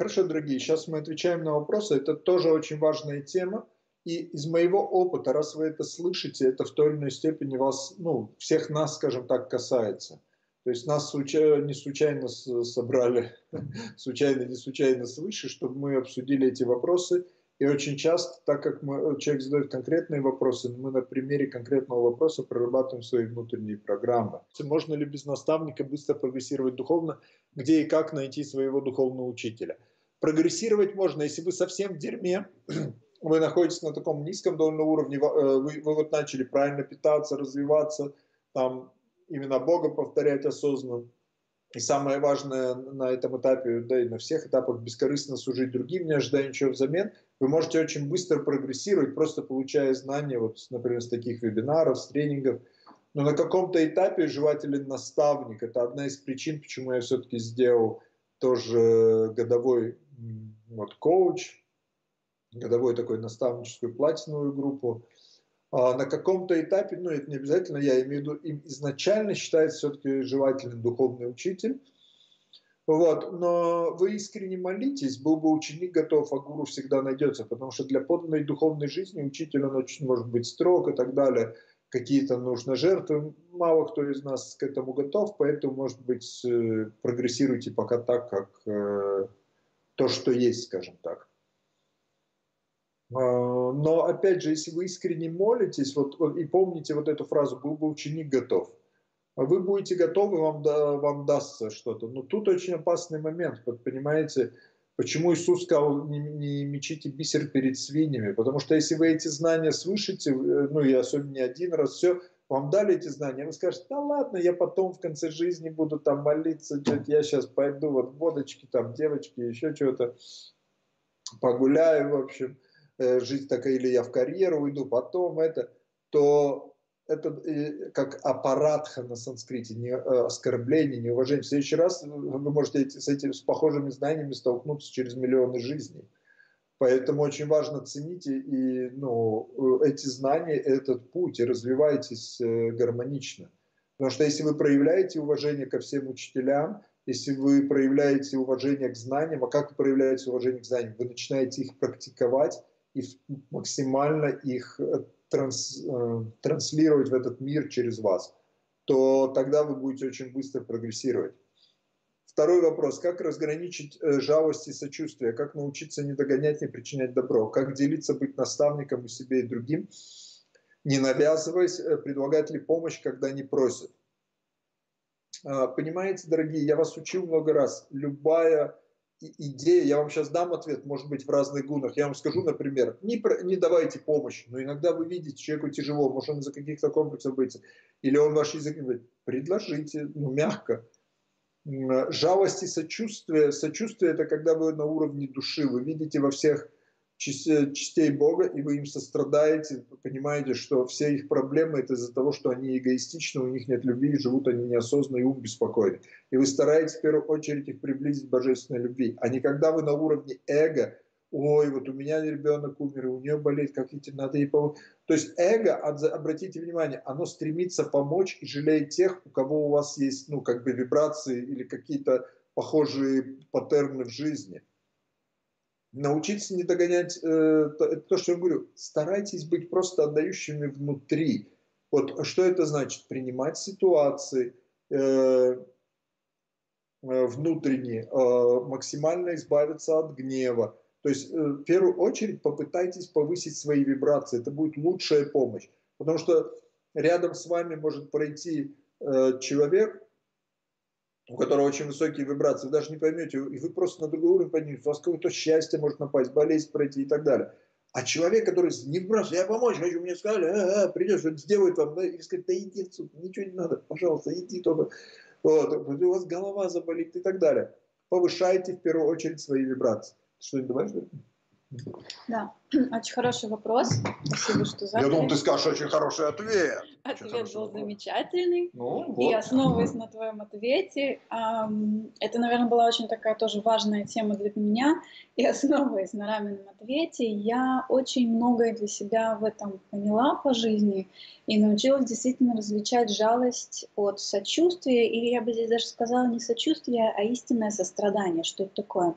Хорошо, дорогие, сейчас мы отвечаем на вопросы. Это тоже очень важная тема. И из моего опыта, раз вы это слышите, это в той или иной степени вас, ну, всех нас, скажем так, касается. То есть нас не случайно собрали, случайно, не случайно свыше, чтобы мы обсудили эти вопросы. И очень часто, так как мы, человек задает конкретные вопросы, мы на примере конкретного вопроса прорабатываем свои внутренние программы. Можно ли без наставника быстро прогрессировать духовно? Где и как найти своего духовного учителя? Прогрессировать можно, если вы совсем в дерьме, вы находитесь на таком низком довольно уровне, э, вы, вы вот начали правильно питаться, развиваться, там именно Бога повторять осознанно. И самое важное на этом этапе, да и на всех этапах, бескорыстно служить другим, не ожидая ничего взамен, вы можете очень быстро прогрессировать, просто получая знания, вот, например, с таких вебинаров, с тренингов. Но на каком-то этапе желателен наставник. Это одна из причин, почему я все-таки сделал тоже годовой вот, коуч, годовой такой наставническую платиновую группу. А на каком-то этапе, ну это не обязательно, я имею в виду, им изначально считается все-таки желательным духовный учитель. Вот, но вы искренне молитесь, был бы ученик готов, а гуру всегда найдется, потому что для подлинной духовной жизни учитель, он очень может быть строг и так далее, какие-то нужно жертвы, мало кто из нас к этому готов, поэтому, может быть, э, прогрессируйте пока так, как э, то, что есть, скажем так. А, но опять же, если вы искренне молитесь, вот, и помните вот эту фразу «был бы ученик готов», вы будете готовы, вам, да, вам дастся что-то. Но тут очень опасный момент, понимаете, почему Иисус сказал «не, не мечите бисер перед свиньями», потому что если вы эти знания слышите, э, ну и особенно не один раз, все, вам дали эти знания, вы скажете, да ладно, я потом в конце жизни буду там молиться, я сейчас пойду, вот водочки, там девочки, еще что-то, погуляю, в общем – Э, жизнь такая, или я в карьеру уйду, потом это, то это э, как аппаратха на санскрите, не, э, оскорбление, неуважение. В следующий раз вы можете с, этим, с похожими знаниями столкнуться через миллионы жизней. Поэтому очень важно цените и, ну, эти знания, этот путь, и развивайтесь гармонично. Потому что если вы проявляете уважение ко всем учителям, если вы проявляете уважение к знаниям, а как вы проявляете уважение к знаниям? Вы начинаете их практиковать, и максимально их э, транс, э, транслировать в этот мир через вас, то тогда вы будете очень быстро прогрессировать. Второй вопрос. Как разграничить э, жалость и сочувствие? Как научиться не догонять, не причинять добро? Как делиться, быть наставником и себе, и другим? Не навязываясь, предлагать ли помощь, когда не просят? А, понимаете, дорогие, я вас учил много раз. Любая идея, я вам сейчас дам ответ, может быть, в разных гунах. Я вам скажу, например, не, не давайте помощь, но иногда вы видите, человеку тяжело, может, он из-за каких-то комплексов боится, или он ваш язык не говорит, предложите, ну, мягко. Жалость и сочувствие. Сочувствие – это когда вы на уровне души, вы видите во всех частей Бога, и вы им сострадаете, понимаете, что все их проблемы это из-за того, что они эгоистичны, у них нет любви, живут они неосознанно и ум беспокойны. И вы стараетесь в первую очередь их приблизить к божественной любви, а не когда вы на уровне эго, ой, вот у меня ребенок умер, у нее болеет, как идти, надо ей помочь. То есть эго, обратите внимание, оно стремится помочь и жалеет тех, у кого у вас есть, ну, как бы вибрации или какие-то похожие паттерны в жизни – научиться не догонять, э, это то, что я говорю, старайтесь быть просто отдающими внутри. Вот что это значит? Принимать ситуации э, э, внутренне, э, максимально избавиться от гнева. То есть э, в первую очередь попытайтесь повысить свои вибрации, это будет лучшая помощь. Потому что рядом с вами может пройти э, человек, у которого очень высокие вибрации, вы даже не поймете, и вы просто на другой уровень подниметесь, у вас какое-то счастье может напасть, болезнь пройти и так далее. А человек, который не выбрасывает, я помочь хочу, мне сказали, а, а, придешь, он сделает вам, да, и скажет, да иди отсюда, ничего не надо, пожалуйста, иди только, вот, у вас голова заболит и так далее. Повышайте в первую очередь свои вибрации. Что-нибудь добавишь? Да, очень хороший вопрос. Спасибо, что задали. Я думал, ты скажешь очень хороший ответ. Ответ был замечательный. Ну, вот. И основываясь на твоем ответе, это, наверное, была очень такая тоже важная тема для меня. И основываясь на Рамином ответе, я очень многое для себя в этом поняла по жизни и научилась действительно различать жалость от сочувствия. Или я бы здесь даже сказала не сочувствие, а истинное сострадание. Что это такое?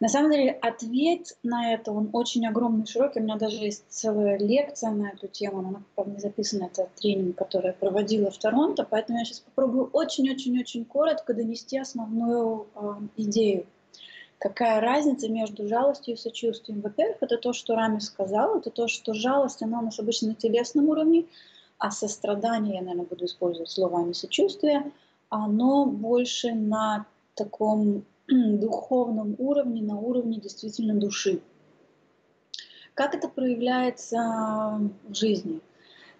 На самом деле ответ на это, он очень огромный, широкий. У меня даже есть целая лекция на эту тему, она, правда, не записана, это тренинг, который я проводила в Торонто, поэтому я сейчас попробую очень-очень-очень коротко донести основную э, идею. Какая разница между жалостью и сочувствием? Во-первых, это то, что Рами сказал, это то, что жалость, она у нас обычно на телесном уровне, а сострадание, я, наверное, буду использовать слово, а не сочувствие, оно больше на таком духовном уровне, на уровне действительно души. Как это проявляется в жизни?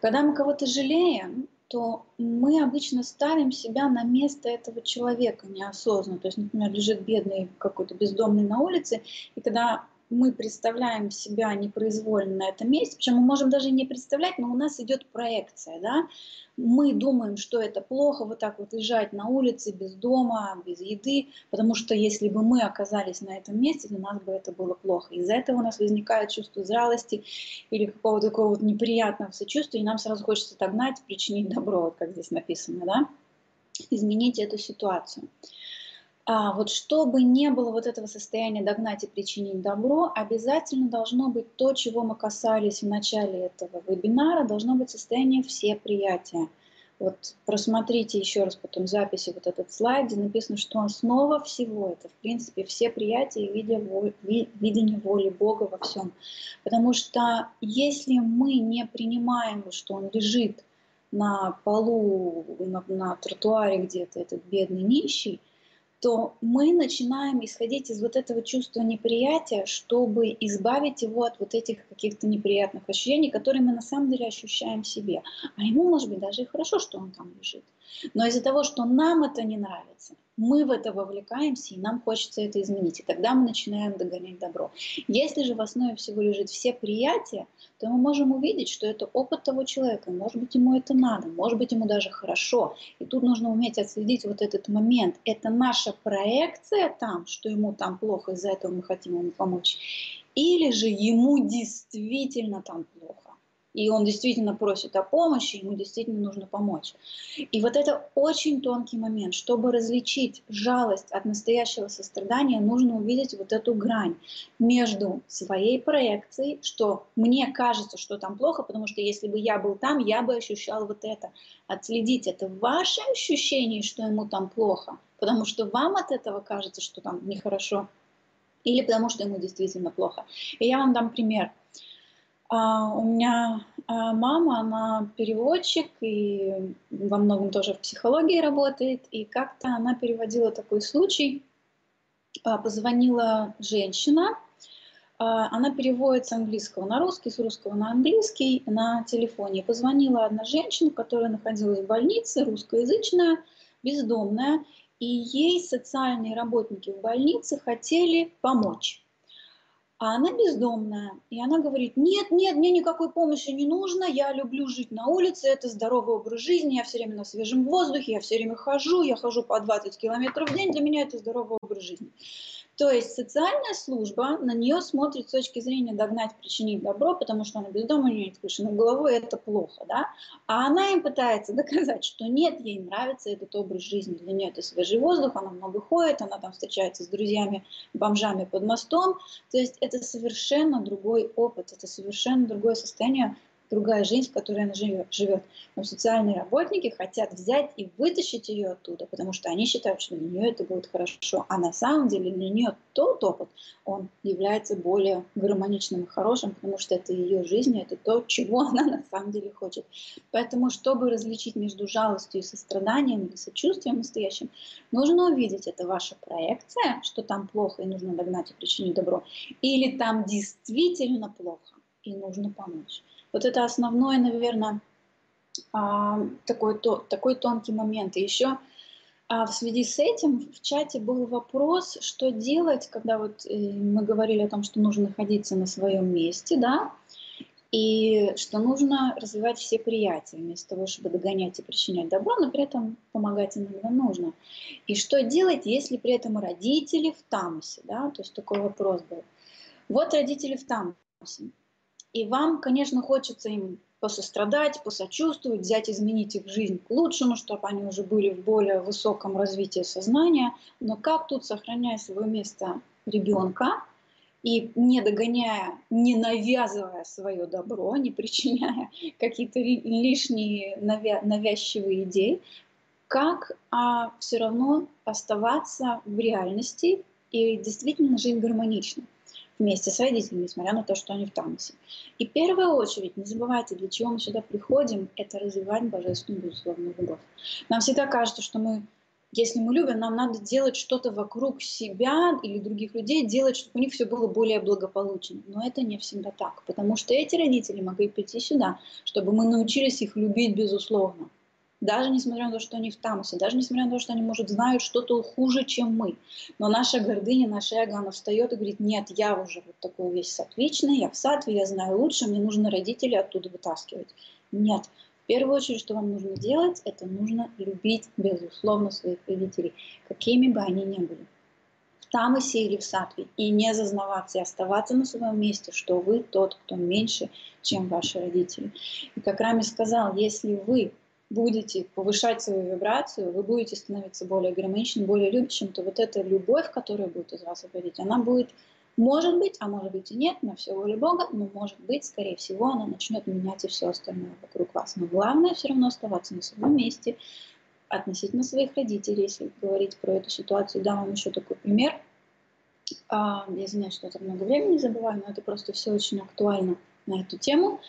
Когда мы кого-то жалеем, то мы обычно ставим себя на место этого человека неосознанно. То есть, например, лежит бедный какой-то бездомный на улице, и когда мы представляем себя непроизвольно на этом месте, причем мы можем даже не представлять, но у нас идет проекция, да, мы думаем, что это плохо вот так вот лежать на улице без дома, без еды, потому что если бы мы оказались на этом месте, для нас бы это было плохо. Из-за этого у нас возникает чувство зралости или какого-то такого вот неприятного сочувствия, и нам сразу хочется догнать, причинить добро, вот как здесь написано, да, изменить эту ситуацию. А вот чтобы не было вот этого состояния догнать и причинить добро, обязательно должно быть то, чего мы касались в начале этого вебинара, должно быть состояние всеприятия. Вот просмотрите еще раз потом записи вот этот слайд, где написано, что основа всего это, в принципе, все приятия и видение воли Бога во всем. Потому что если мы не принимаем, что Он лежит на полу, на, на тротуаре где-то, этот бедный нищий, то мы начинаем исходить из вот этого чувства неприятия, чтобы избавить его от вот этих каких-то неприятных ощущений, которые мы на самом деле ощущаем в себе. А ему, может быть, даже и хорошо, что он там лежит. Но из-за того, что нам это не нравится, мы в это вовлекаемся, и нам хочется это изменить. И тогда мы начинаем догонять добро. Если же в основе всего лежит все приятия, то мы можем увидеть, что это опыт того человека. Может быть, ему это надо, может быть, ему даже хорошо. И тут нужно уметь отследить вот этот момент. Это наша проекция там, что ему там плохо, из-за этого мы хотим ему помочь. Или же ему действительно там плохо и он действительно просит о помощи, ему действительно нужно помочь. И вот это очень тонкий момент. Чтобы различить жалость от настоящего сострадания, нужно увидеть вот эту грань между своей проекцией, что мне кажется, что там плохо, потому что если бы я был там, я бы ощущал вот это. Отследить это ваше ощущение, что ему там плохо, потому что вам от этого кажется, что там нехорошо, или потому что ему действительно плохо. И я вам дам пример. А, у меня а, мама, она переводчик и во многом тоже в психологии работает. И как-то она переводила такой случай. А, позвонила женщина, она переводит с английского на русский, с русского на английский на телефоне. Позвонила одна женщина, которая находилась в больнице, русскоязычная, бездомная, и ей социальные работники в больнице хотели помочь. А она бездомная. И она говорит, нет, нет, мне никакой помощи не нужно, я люблю жить на улице, это здоровый образ жизни, я все время на свежем воздухе, я все время хожу, я хожу по 20 километров в день, для меня это здоровый образ жизни. То есть социальная служба на нее смотрит с точки зрения догнать, причинить добро, потому что она без дома, у нее нет крыши над головой, это плохо, да? А она им пытается доказать, что нет, ей нравится этот образ жизни, для нее это свежий воздух, она много ходит, она там встречается с друзьями, бомжами под мостом. То есть это совершенно другой опыт, это совершенно другое состояние другая жизнь, в которой она живет. Но социальные работники хотят взять и вытащить ее оттуда, потому что они считают, что для нее это будет хорошо. А на самом деле для нее тот опыт, он является более гармоничным и хорошим, потому что это ее жизнь, это то, чего она на самом деле хочет. Поэтому, чтобы различить между жалостью и состраданием или сочувствием настоящим, нужно увидеть, это ваша проекция, что там плохо и нужно догнать и причинить добро, или там действительно плохо и нужно помочь. Вот это основной, наверное, а, такой, такой тонкий момент. И еще а в связи с этим в чате был вопрос, что делать, когда вот э, мы говорили о том, что нужно находиться на своем месте, да, и что нужно развивать все приятия, вместо того, чтобы догонять и причинять добро, но при этом помогать иногда нужно. И что делать, если при этом родители в тамусе, да, то есть такой вопрос был. Вот родители в тамусе. И вам, конечно, хочется им посострадать, посочувствовать, взять, изменить их жизнь к лучшему, чтобы они уже были в более высоком развитии сознания. Но как тут, сохраняя свое место ребенка, и не догоняя, не навязывая свое добро, не причиняя какие-то лишние навя навязчивые идеи, как а, все равно оставаться в реальности и действительно жить гармонично вместе с родителями, несмотря на то, что они в Тамасе. И в первую очередь, не забывайте, для чего мы сюда приходим, это развивать божественную безусловную любовь. Нам всегда кажется, что мы если мы любим, нам надо делать что-то вокруг себя или других людей, делать, чтобы у них все было более благополучно. Но это не всегда так, потому что эти родители могли прийти сюда, чтобы мы научились их любить безусловно. Даже несмотря на то, что они в Тамасе, даже несмотря на то, что они, может, знают что-то хуже, чем мы. Но наша гордыня, наша эго, она встает и говорит, нет, я уже вот такой весь сатвичный, я в сатве, я знаю лучше, мне нужно родителей оттуда вытаскивать. Нет, первую очередь, что вам нужно делать, это нужно любить, безусловно, своих родителей, какими бы они ни были. В Тамасе или в Сатве. И не зазнаваться, и оставаться на своем месте, что вы тот, кто меньше, чем ваши родители. И как Рами сказал, если вы будете повышать свою вибрацию, вы будете становиться более гармоничным, более любящим, то вот эта любовь, которая будет из вас уходить, она будет может быть, а может быть и нет, на все воля Бога, но может быть, скорее всего, она начнет менять и все остальное вокруг вас. Но главное все равно оставаться на своем месте относительно своих родителей, если говорить про эту ситуацию. Дам вам еще такой пример. А, я извиняюсь, что так много времени забываю, но это просто все очень актуально на эту тему.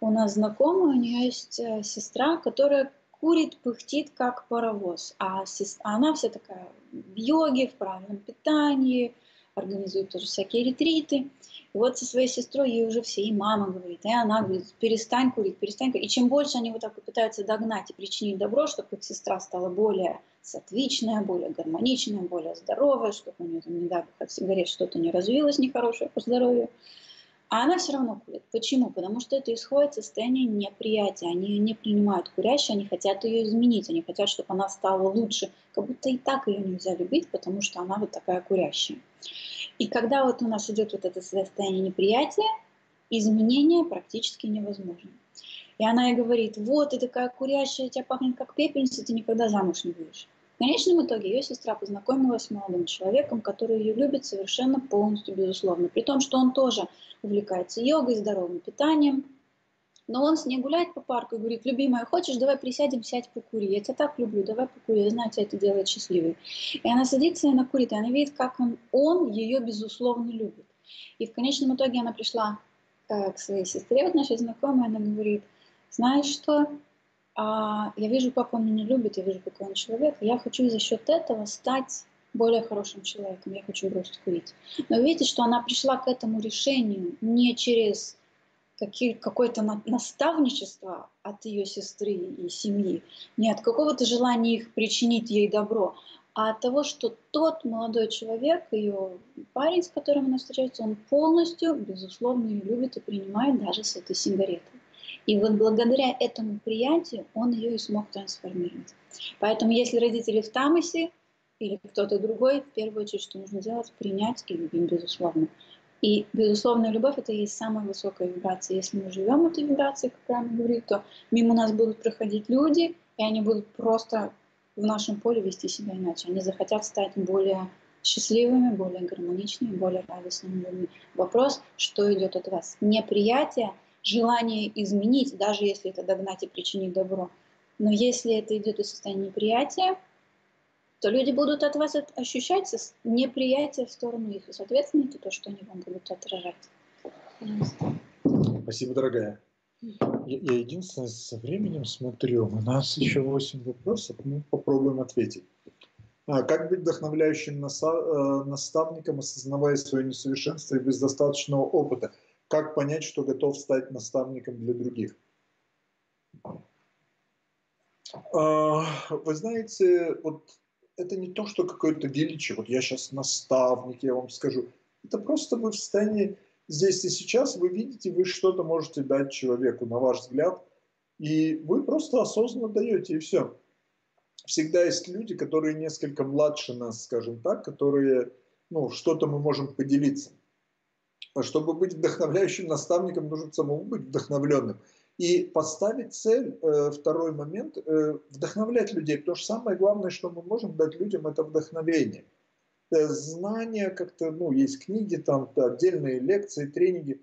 У нас знакомая, у нее есть э, сестра, которая курит, пыхтит, как паровоз. А сестра, она вся такая в йоге, в правильном питании, организует тоже всякие ретриты. И вот со своей сестрой ей уже все, и мама говорит, и она говорит, перестань курить, перестань курить. И чем больше они вот так вот пытаются догнать и причинить добро, чтобы их сестра стала более сатвичная, более гармоничная, более здоровая, чтобы у нее там, не дай бог, от сигарет что-то не развилось нехорошее по здоровью. А она все равно курит. Почему? Потому что это исходит состояние неприятия. Они не принимают курящей, они хотят ее изменить, они хотят, чтобы она стала лучше. Как будто и так ее нельзя любить, потому что она вот такая курящая. И когда вот у нас идет вот это состояние неприятия, изменения практически невозможно. И она ей говорит, вот ты такая курящая, тебя пахнет как пепельница, ты никогда замуж не будешь. Конечном итоге ее сестра познакомилась с молодым человеком, который ее любит совершенно полностью, безусловно. При том, что он тоже увлекается йогой, здоровым питанием. Но он с ней гуляет по парку и говорит, любимая, хочешь, давай присядем, сядь покури. Я тебя так люблю, давай покури, я знаю, тебя это делает счастливой. И она садится, и она курит, и она видит, как он, он ее, безусловно, любит. И в конечном итоге она пришла э, к своей сестре, вот нашей знакомой, она говорит, знаешь что, а, я вижу, как он меня любит, я вижу, какой он человек, я хочу за счет этого стать более хорошим человеком, я хочу бросить курить. Но видите, что она пришла к этому решению не через какое-то наставничество от ее сестры и семьи, не от какого-то желания их причинить ей добро, а от того, что тот молодой человек, ее парень, с которым она встречается, он полностью, безусловно, ее любит и принимает даже с этой сигаретой. И вот благодаря этому приятию он ее и смог трансформировать. Поэтому если родители в тамосе или кто-то другой, в первую очередь, что нужно делать, принять и любить, безусловно. И безусловная любовь это и есть самая высокая вибрация. Если мы живем этой вибрацией, как Рама говорит, то мимо нас будут проходить люди, и они будут просто в нашем поле вести себя иначе. Они захотят стать более счастливыми, более гармоничными, более радостными людьми. Вопрос, что идет от вас? Неприятие желание изменить, даже если это догнать и причинить добро. Но если это идет из состояния неприятия, то люди будут от вас ощущать неприятие в сторону их, и, соответственно, это то, что они вам будут отражать. Спасибо, дорогая. Я, я единственное со временем смотрю, у нас еще 8 вопросов, мы попробуем ответить. А как быть вдохновляющим э, наставником, осознавая свое несовершенство и без достаточного опыта? Как понять, что готов стать наставником для других? А, вы знаете, вот это не то, что какое-то величие. Вот я сейчас наставник, я вам скажу. Это просто вы в состоянии здесь и сейчас, вы видите, вы что-то можете дать человеку, на ваш взгляд, и вы просто осознанно даете, и все. Всегда есть люди, которые несколько младше нас, скажем так, которые, ну, что-то мы можем поделиться. А чтобы быть вдохновляющим наставником, нужно самому быть вдохновленным. И поставить цель, э, второй момент, э, вдохновлять людей. Потому что самое главное, что мы можем дать людям, это вдохновение. э, знания как-то, ну, есть книги, там отдельные лекции, тренинги.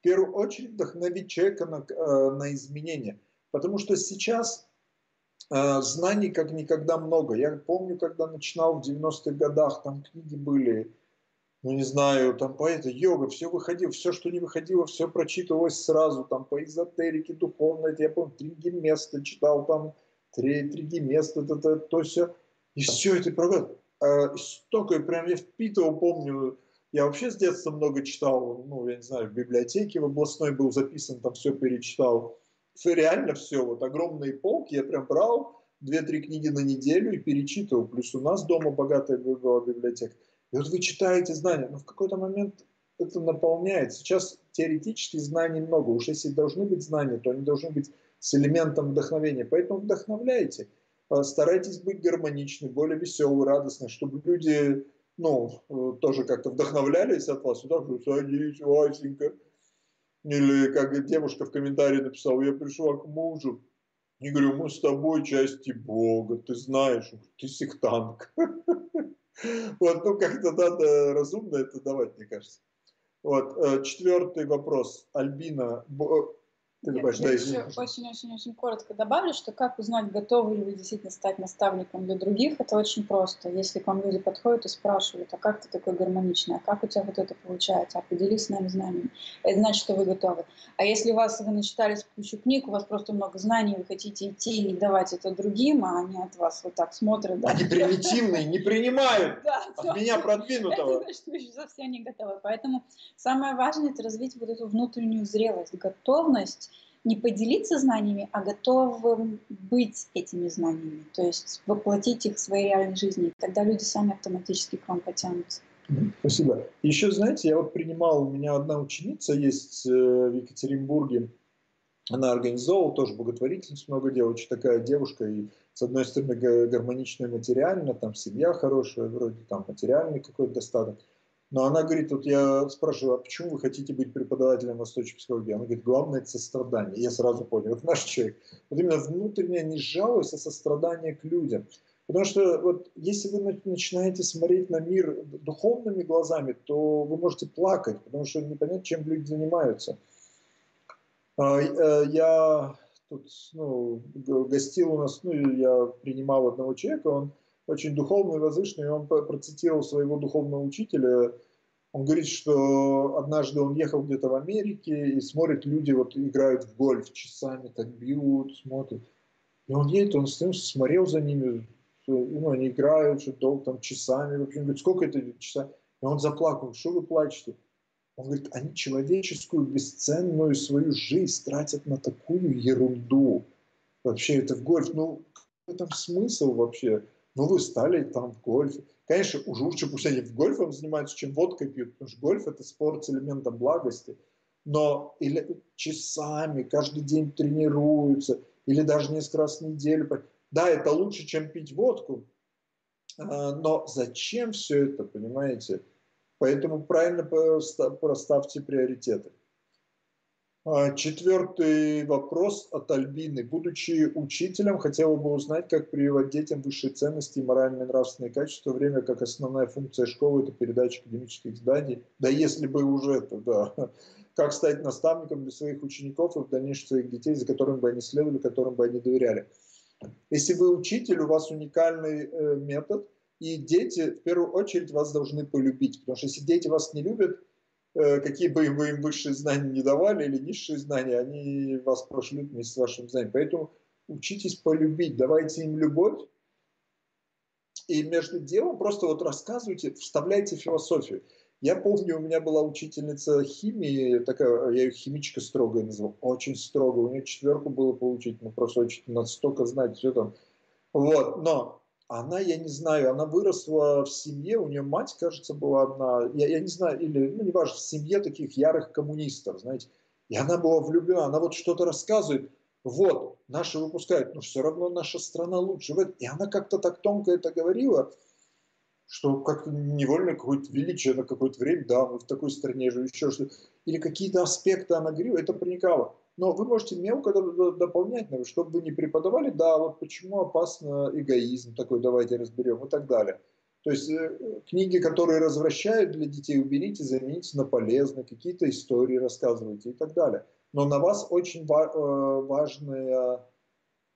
В первую очередь вдохновить человека на, на изменения. Потому что сейчас знаний как никогда много. Я помню, когда начинал в 90-х годах, там книги были, ну не знаю, там по этой йога, все выходило, все, что не выходило, все прочитывалось сразу, там по эзотерике, духовной, я помню, три места читал, там три, три места, то, то, то все. И все это программа. А, столько прям я впитывал, помню, я вообще с детства много читал, ну, я не знаю, в библиотеке в областной был записан, там все перечитал. Все, реально все, вот огромные полки, я прям брал две-три книги на неделю и перечитывал. Плюс у нас дома богатая была библиотека. И вот вы читаете знания, но в какой-то момент это наполняет. Сейчас теоретически знаний много. Уж если должны быть знания, то они должны быть с элементом вдохновения. Поэтому вдохновляйте. А, старайтесь быть гармоничны, более веселы, радостны, чтобы люди ну, э, тоже как-то вдохновлялись от вас. Сюда садись, Васенька. Или как девушка в комментарии написала, я пришла к мужу. И говорю, мы с тобой части Бога, ты знаешь, ты сектантка. Вот, ну как-то надо разумно это давать, мне кажется. Вот, э, четвертый вопрос. Альбина, я еще очень-очень-очень коротко добавлю, что как узнать, готовы ли вы действительно стать наставником для других, это очень просто. Если к вам люди подходят и спрашивают, а как ты такой гармоничный, а как у тебя вот это получается, а поделись с нами знаниями, это значит, что вы готовы. А если у вас, вы начитались кучу книг, у вас просто много знаний, вы хотите идти и давать это другим, а они от вас вот так смотрят. Да, они примитивные, не принимают от меня продвинутого. Это значит, вы еще совсем не готовы. Поэтому самое важное – это развить вот эту внутреннюю зрелость, готовность не поделиться знаниями, а готовым быть этими знаниями, то есть воплотить их в своей реальной жизни. Тогда люди сами автоматически к вам потянутся. Спасибо. Еще, знаете, я вот принимал, у меня одна ученица есть э, в Екатеринбурге, она организовывала тоже благотворительность, много дел, очень такая девушка, и с одной стороны гармоничная материально, там семья хорошая, вроде там материальный какой-то достаток, но она говорит, вот я спрашиваю, а почему вы хотите быть преподавателем восточной психологии? Она говорит, главное это сострадание. Я сразу понял, это наш человек. Вот именно внутренняя не жалость, а сострадание к людям. Потому что вот если вы начинаете смотреть на мир духовными глазами, то вы можете плакать, потому что непонятно, чем люди занимаются. А, э, я тут ну, гостил у нас, ну, я принимал одного человека, он очень духовный, возвышенный, он процитировал своего духовного учителя. Он говорит, что однажды он ехал где-то в Америке и смотрит, люди вот играют в гольф часами, так бьют, смотрят. И он едет, он смотрел за ними, ну, они играют, что долго там часами. В общем, говорит, сколько это часа? И он заплакал, что вы плачете? Он говорит, они человеческую бесценную свою жизнь тратят на такую ерунду. Вообще это в гольф, ну, какой там смысл вообще? Ну, вы стали там в гольфе. Конечно, уже лучше пусть они в гольфом занимаются, чем водкой пьют, потому что гольф – это спорт с элементом благости. Но или часами, каждый день тренируются, или даже несколько раз в неделю. Да, это лучше, чем пить водку, а, но зачем все это, понимаете? Поэтому правильно проставьте приоритеты. А, четвертый вопрос от Альбины. Будучи учителем, хотела бы узнать, как прививать детям высшие ценности и моральные нравственные качества, время как основная функция школы – это передача академических знаний. Да если бы уже это, да. Как стать наставником для своих учеников и в дальнейшем своих детей, за которыми бы они следовали, которым бы они доверяли. Если вы учитель, у вас уникальный э, метод, и дети в первую очередь вас должны полюбить. Потому что если дети вас не любят, какие бы вы им высшие знания не давали или низшие знания, они вас прошлют вместе с вашим знанием. Поэтому учитесь полюбить, давайте им любовь, и между делом просто вот рассказывайте, вставляйте философию. Я помню, у меня была учительница химии, такая, я ее химичка строгая назвал, очень строго, у нее четверку было получить, ну просто очень настолько знать все там. Вот, но она, я не знаю, она выросла в семье, у нее мать, кажется, была одна, я, я не знаю, или, ну, не важно, в семье таких ярых коммунистов, знаете, и она была влюблена, она вот что-то рассказывает, вот, наши выпускают, но все равно наша страна лучше. И она как-то так тонко это говорила, что как-то невольно какое-то величие на какое-то время, да, мы в такой стране же еще что Или какие-то аспекты она говорила, это проникало. Но вы можете мелко дополнять, чтобы вы не преподавали, да, вот почему опасно эгоизм такой, давайте разберем и так далее. То есть э, книги, которые развращают для детей, уберите, замените на полезные, какие-то истории рассказывайте и так далее. Но на вас очень э, важная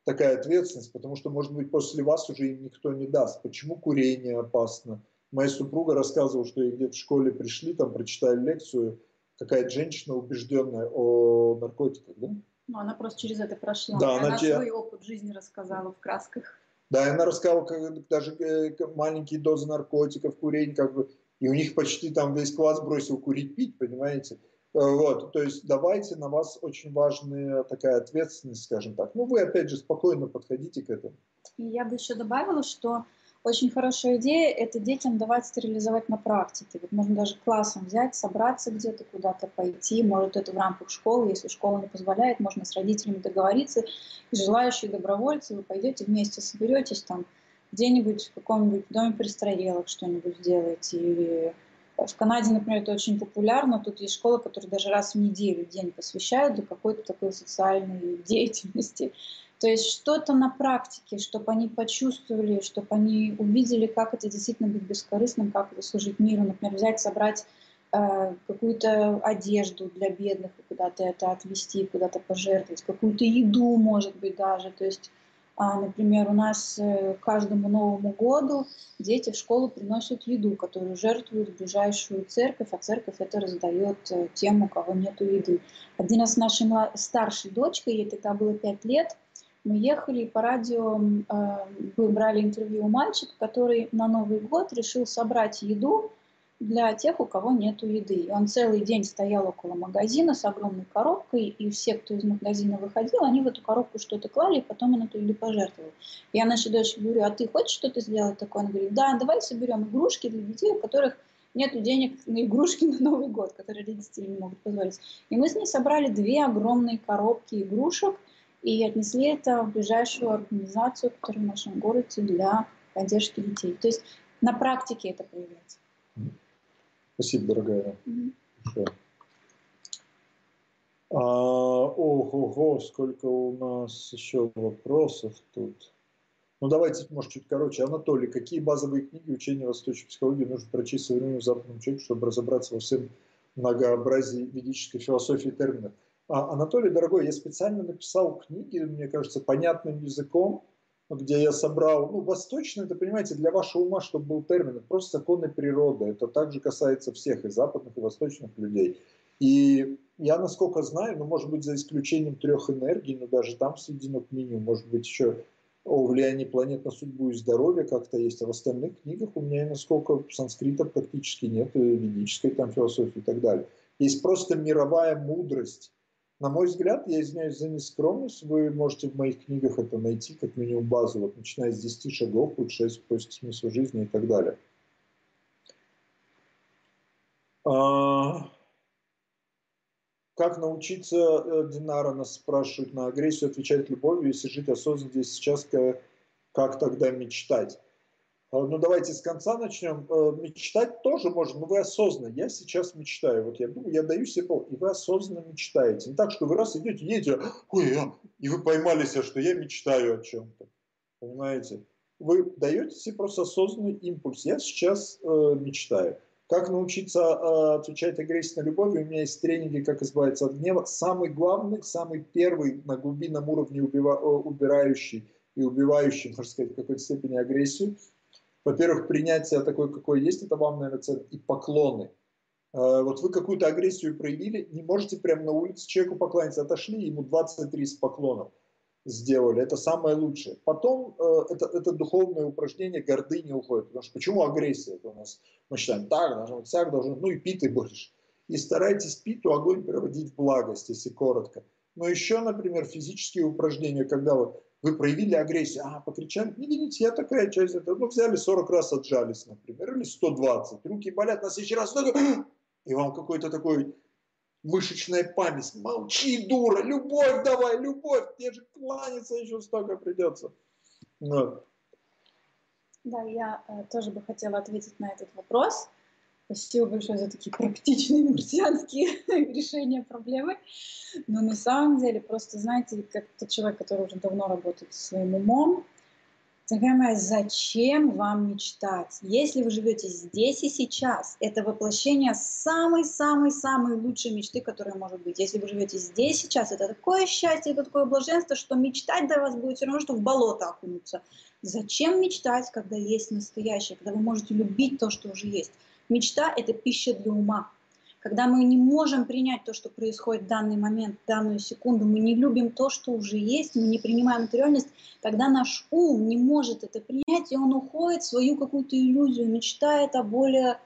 такая ответственность, потому что, может быть, после вас уже им никто не даст. Почему курение опасно? Моя супруга рассказывала, что где-то в школе пришли, там прочитали лекцию, какая-то женщина убежденная о наркотиках, да? Ну, она просто через это прошла. Да, она, она те... свой опыт жизни рассказала в красках. Да, она рассказывала, как даже э, маленькие дозы наркотиков, курение, как бы, и у них почти там весь класс бросил курить, пить, понимаете? Э, вот, то есть давайте на вас очень важная такая ответственность, скажем так. Ну, вы опять же спокойно подходите к этому. И я бы еще добавила, что очень хорошая идея – это детям давать стерилизовать на практике. Вот можно даже классом взять, собраться где-то, куда-то пойти. Может, это в рамках школы, если школа не позволяет, можно с родителями договориться. И желающие добровольцы, вы пойдете вместе, соберетесь там где-нибудь в каком-нибудь доме престарелых что-нибудь сделаете. Или в Канаде, например, это очень популярно. Тут есть школы, которые даже раз в неделю день посвящают для какой-то такой социальной деятельности. То есть что-то на практике, чтобы они почувствовали, чтобы они увидели, как это действительно быть бескорыстным, как это служить миру. Например, взять, собрать э, какую-то одежду для бедных и куда-то это отвезти, куда-то пожертвовать, какую-то еду, может быть, даже. То есть, э, например, у нас э, каждому Новому году дети в школу приносят еду, которую жертвуют в ближайшую церковь, а церковь это раздает э, тем, у кого нет еды. Один раз нашей старшей дочкой, ей тогда было 5 лет, мы ехали по радио, э, мы брали интервью у мальчика, который на Новый год решил собрать еду для тех, у кого нет еды. И он целый день стоял около магазина с огромной коробкой, и все, кто из магазина выходил, они в эту коробку что-то клали, и потом он эту еду пожертвовал. Я нашей дочери говорю, а ты хочешь что-то сделать такое? Она говорит, да, давай соберем игрушки для детей, у которых нет денег на игрушки на Новый год, которые родители не могут позволить. И мы с ней собрали две огромные коробки игрушек – и отнесли это в ближайшую организацию, которая в нашем городе для поддержки детей. То есть на практике это проявляется. Спасибо, дорогая. Mm-hmm. А, ого, сколько у нас еще вопросов тут. Ну давайте, может, чуть короче. Анатолий, какие базовые книги учения восточной психологии нужно прочесть современному западному человеку, чтобы разобраться во всем многообразии ведической философии терминов? А, Анатолий, дорогой, я специально написал книги, мне кажется, понятным языком, где я собрал, ну, восточный, это, понимаете, для вашего ума, чтобы был термин, это просто законы природы. Это также касается всех, и западных, и восточных людей. И я, насколько знаю, ну, может быть, за исключением трех энергий, но даже там сведено к минимуму, может быть, еще о влиянии планет на судьбу и здоровье как-то есть, а в остальных книгах у меня, насколько санскрита практически нет, ведической там философии и так далее. Есть просто мировая мудрость, на мой взгляд, я извиняюсь за нескромность, вы можете в моих книгах это найти, как минимум базу, вот, начиная с 10 шагов, путь 6 поиск смысла жизни и так далее. А... Как научиться, э, Динара нас спрашивает, на агрессию отвечать любовью, если жить осознанно здесь сейчас, как тогда мечтать? А, ну, давайте с конца начнем. Э, мечтать тоже можно, но вы осознанно. Я сейчас мечтаю. Вот я думаю, я даю себе пол, и вы осознанно мечтаете. Не так, что вы раз идете, едете, ой, и вы поймали себя, что я мечтаю о чем-то. Понимаете? Вы даете себе просто осознанный импульс. Я сейчас э, мечтаю. Как научиться э, отвечать агрессии на любовь? У меня есть тренинги, как избавиться от гнева. Самый главный, самый первый на глубинном уровне убива, э, убирающий и убивающий, можно сказать, в какой-то степени агрессию – во-первых, принятие такой, какой есть, это вам, наверное, ценно, и поклоны. Э, вот вы какую-то агрессию проявили, не можете прямо на улице человеку поклониться, отошли, ему 20-30 поклонов сделали. Это самое лучшее. Потом э, это, это духовное упражнение гордыни уходит. Потому что почему агрессия? Это у нас мы считаем так, должно быть так, должно ну и пить ты будешь. И старайтесь питу огонь переводить в благость, если коротко. Но еще, например, физические упражнения, когда вот вы проявили агрессию, а, покричали, не видите, я такая часть этого, ну, взяли 40 раз отжались, например, или 120, руки болят, на следующий раз, и вам какой-то такой мышечная память, молчи, дура, любовь давай, любовь, тебе же кланяться еще столько придется. Вот. Да, я э, тоже бы хотела ответить на этот вопрос. Спасибо большое за такие практичные марсианские решения проблемы. Но на самом деле, просто знаете, как тот человек, который уже давно работает со своим умом, Дорогая зачем вам мечтать? Если вы живете здесь и сейчас, это воплощение самой-самой-самой лучшей мечты, которая может быть. Если вы живете здесь и сейчас, это такое счастье, это такое блаженство, что мечтать для вас будет все равно, что в болото окунуться. Зачем мечтать, когда есть настоящее, когда вы можете любить то, что уже есть? Мечта – это пища для ума. Когда мы не можем принять то, что происходит в данный момент, в данную секунду, мы не любим то, что уже есть, мы не принимаем материальность, тогда наш ум не может это принять, и он уходит в свою какую-то иллюзию, мечтает о более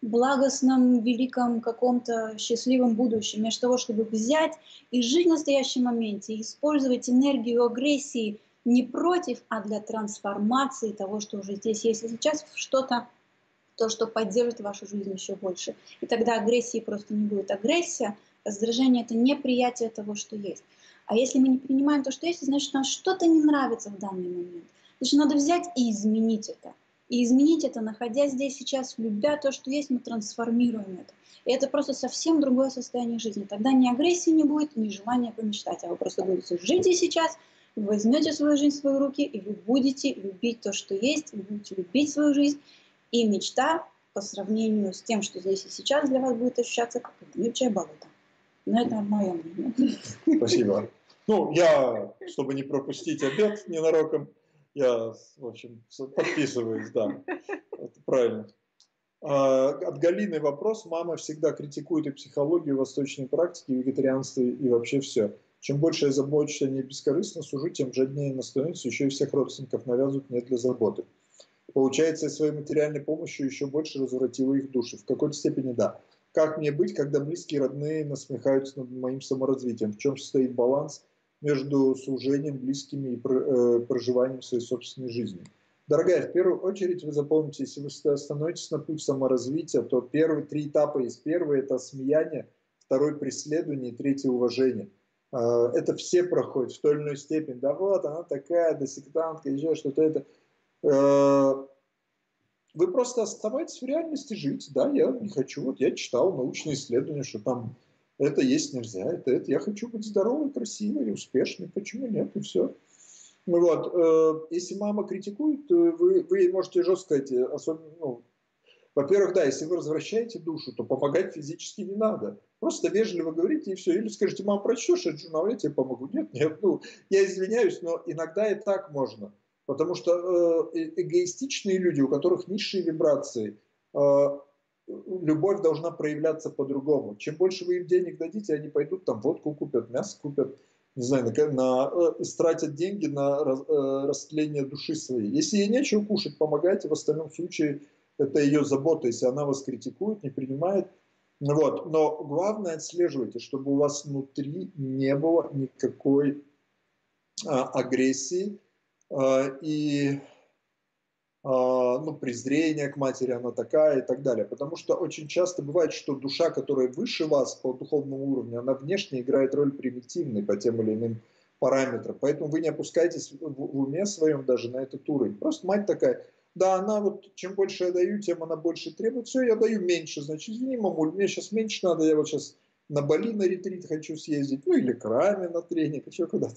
благостном, великом, каком-то счастливом будущем, вместо того, чтобы взять и жить в настоящем моменте, использовать энергию агрессии не против, а для трансформации того, что уже здесь есть. И сейчас что-то то, что поддержит вашу жизнь еще больше. И тогда агрессии просто не будет. Агрессия, раздражение – это неприятие того, что есть. А если мы не принимаем то, что есть, значит, нам что-то не нравится в данный момент. Значит, надо взять и изменить это. И изменить это, находясь здесь сейчас, любя то, что есть, мы трансформируем это. И это просто совсем другое состояние жизни. Тогда ни агрессии не будет, ни желания помечтать, а вы просто будете жить здесь сейчас, возьмете свою жизнь в свои руки, и вы будете любить то, что есть, вы будете любить свою жизнь, и мечта по сравнению с тем, что здесь и сейчас для вас будет ощущаться как гнючее болото. Но это мое мнение. Спасибо. Ну, я, чтобы не пропустить обед ненароком, я, в общем, подписываюсь, да. Это правильно. А, от Галины вопрос. Мама всегда критикует и психологию, и восточные практики, и вегетарианство, и вообще все. Чем больше я забочусь о ней бескорыстно сужу, тем жаднее она становится, еще и всех родственников навязывают мне для заботы. Получается, своей материальной помощью еще больше развратила их души. В какой-то степени да. Как мне быть, когда близкие, родные насмехаются над моим саморазвитием? В чем состоит баланс между служением, близкими и э, проживанием своей собственной жизни? Дорогая, в первую очередь вы запомните, если вы становитесь на путь саморазвития, то первые три этапа есть. Первый – это смеяние, второй – преследование, третий – уважение. Э, это все проходят в той или иной степени. Да вот, она такая, да сектантка, еще что-то это – вы просто оставайтесь в реальности жить. Да, я не хочу. Вот я читал научные исследования, что там это есть нельзя, это, это. Я хочу быть здоровой, красивой, успешной. Почему нет? И все. Ну вот, э, если мама критикует, вы, вы можете жестко сказать, особенно, ну, во-первых, да, если вы возвращаете душу, то помогать физически не надо. Просто вежливо говорите и все. Или скажите, мама, прочтешь этот журнал, я тебе помогу. Нет, нет, ну, я извиняюсь, но иногда и так можно. Потому что э, эгоистичные люди, у которых низшие вибрации, э, любовь должна проявляться по-другому. Чем больше вы им денег дадите, они пойдут там водку купят, мясо купят, не знаю, на, на, э, истратят деньги на раз, растление души своей. Если ей нечего кушать, помогайте. В остальном случае это ее забота. Если она вас критикует, не принимает, вот. Но главное отслеживайте, чтобы у вас внутри не было никакой а, агрессии, и а, ну, презрение к матери, она такая и так далее. Потому что очень часто бывает, что душа, которая выше вас по духовному уровню, она внешне играет роль примитивной по тем или иным параметрам. Поэтому вы не опускайтесь в уме своем даже на этот уровень. Просто мать такая, да, она вот, чем больше я даю, тем она больше требует. Все, я даю меньше. Значит, извини, мамуль, мне сейчас меньше надо, я вот сейчас на Бали на ретрит хочу съездить, ну или к Раме на тренинг, еще куда-то.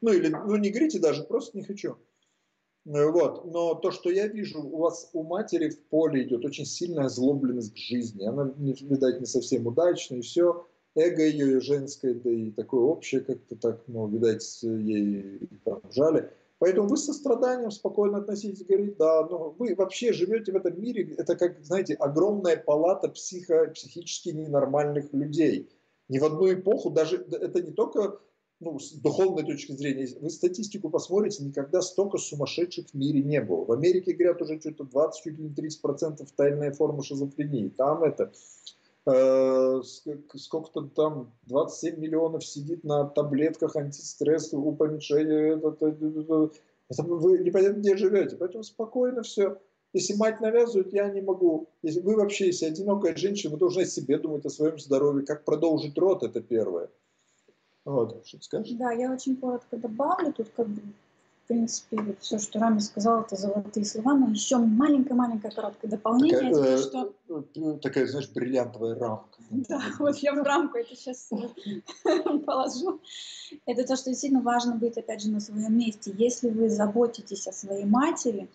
Ну или, ну не говорите даже, просто не хочу. Вот. Но то, что я вижу, у вас у матери в поле идет очень сильная озлобленность к жизни. Она, видать, не совсем удачная, и все. Эго ее женское, да и такое общее, как-то так, ну, видать, ей там жали. Поэтому вы со страданием спокойно относитесь, говорите, да, ну вы вообще живете в этом мире, это как, знаете, огромная палата психо, психически ненормальных людей. Ни в одну эпоху, даже это не только ну, с духовной точки зрения, вы статистику посмотрите, никогда столько сумасшедших в мире не было. В Америке, говорят, уже что-то 20, чуть ли не 30% тайная форма шизофрении. Там это сколько-то там 27 миллионов сидит на таблетках антистресса, упомечения. Это, это, это, это, вы непонятно где живете. Поэтому спокойно все. Если мать навязывает, я не могу. Если вы вообще, если одинокая женщина, вы должны о себе думать, о своем здоровье. Как продолжить род, это первое. Вот, что скажешь? Да, я очень коротко добавлю. Тут как бы принципе, вот все, что Рами сказал, это золотые слова, но еще маленькое-маленькое короткое дополнение. Такая, это, э, что... Э, такая, знаешь, бриллиантовая рамка. Да, вот я в рамку это сейчас положу. Это то, что действительно важно быть, опять же, на своем месте. Если вы заботитесь о своей матери,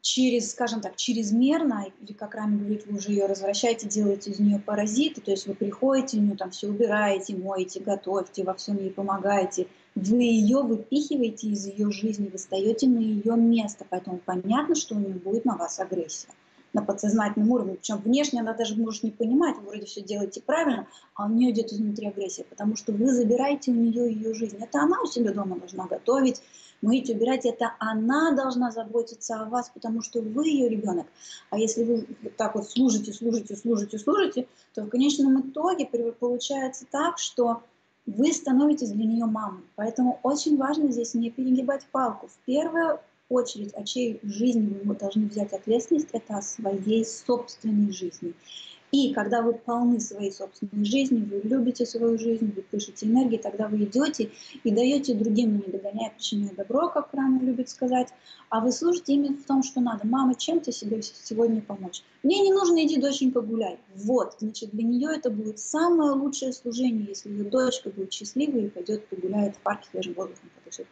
через, скажем так, чрезмерно, или, как Рами говорит, вы уже ее развращаете, делаете из нее паразиты, то есть вы приходите, у нее там все убираете, моете, готовите, во всем ей помогаете, вы ее выпихиваете из ее жизни, вы встаете на ее место, поэтому понятно, что у нее будет на вас агрессия на подсознательном уровне. Причем внешне она даже может не понимать, вы вроде все делаете правильно, а у нее идет изнутри агрессия, потому что вы забираете у нее ее жизнь. Это она у себя дома должна готовить, мыть, убирать. Это она должна заботиться о вас, потому что вы ее ребенок. А если вы так вот служите, служите, служите, служите, то в конечном итоге получается так, что вы становитесь для нее мамой. Поэтому очень важно здесь не перегибать палку. В первую очередь, о чьей жизни вы должны взять ответственность, это о своей собственной жизни. И когда вы полны своей собственной жизни, вы любите свою жизнь, вы пишете энергии, тогда вы идете и даете другим, не догоняя, причиняя добро, как Рама любит сказать, а вы служите именно в том, что надо. Мама, чем ты себе сегодня помочь? Мне не нужно, иди, доченька, гуляй. Вот, значит, для нее это будет самое лучшее служение, если ее дочка будет счастливой и пойдет погуляет в парке свежим воздухом подышит.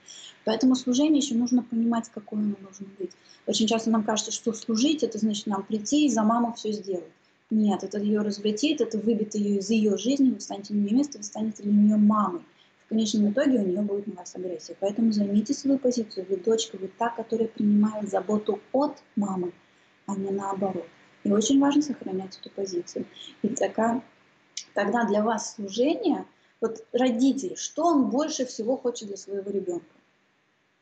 Поэтому служение еще нужно понимать, какое оно должно быть. Очень часто нам кажется, что служить, это значит нам прийти и за маму все сделать. Нет, это ее разоблетит, это выбит ее из ее жизни, вы станете на ее место, вы станете для нее мамой. В конечном итоге у нее будет на вас агрессия. Поэтому займите свою позицию. Вы дочка, вы та, которая принимает заботу от мамы, а не наоборот. И очень важно сохранять эту позицию. И тогда, тогда для вас служение, вот родитель, что он больше всего хочет для своего ребенка?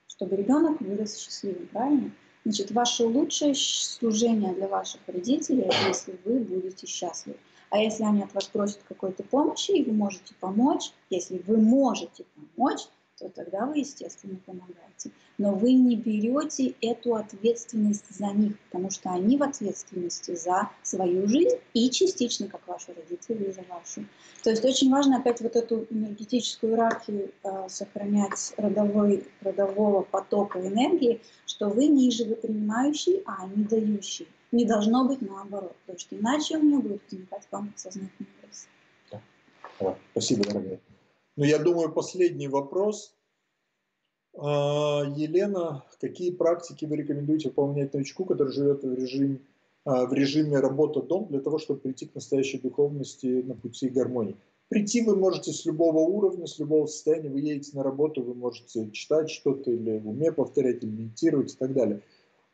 Чтобы ребенок вырос счастливым, правильно? Значит, ваше лучшее служение для ваших родителей, если вы будете счастливы. А если они от вас просят какой-то помощи, и вы можете помочь, если вы можете помочь, то тогда вы, естественно, помогаете. Но вы не берете эту ответственность за них, потому что они в ответственности за свою жизнь и частично, как ваши родители, за вашу. То есть очень важно опять вот эту энергетическую иерархию э, сохранять родовой, родового потока энергии, что вы ниже, вы принимающий, а они дающий. Не должно быть наоборот, потому что иначе у меня будет возникать вам сознательный стресс. Да. Спасибо, дорогая. Ну, я думаю, последний вопрос. А, Елена, какие практики вы рекомендуете выполнять новичку, который живет в режиме, в режиме работа-дом, для того, чтобы прийти к настоящей духовности на пути гармонии? Прийти вы можете с любого уровня, с любого состояния. Вы едете на работу, вы можете читать что-то или в уме повторять, или медитировать и так далее.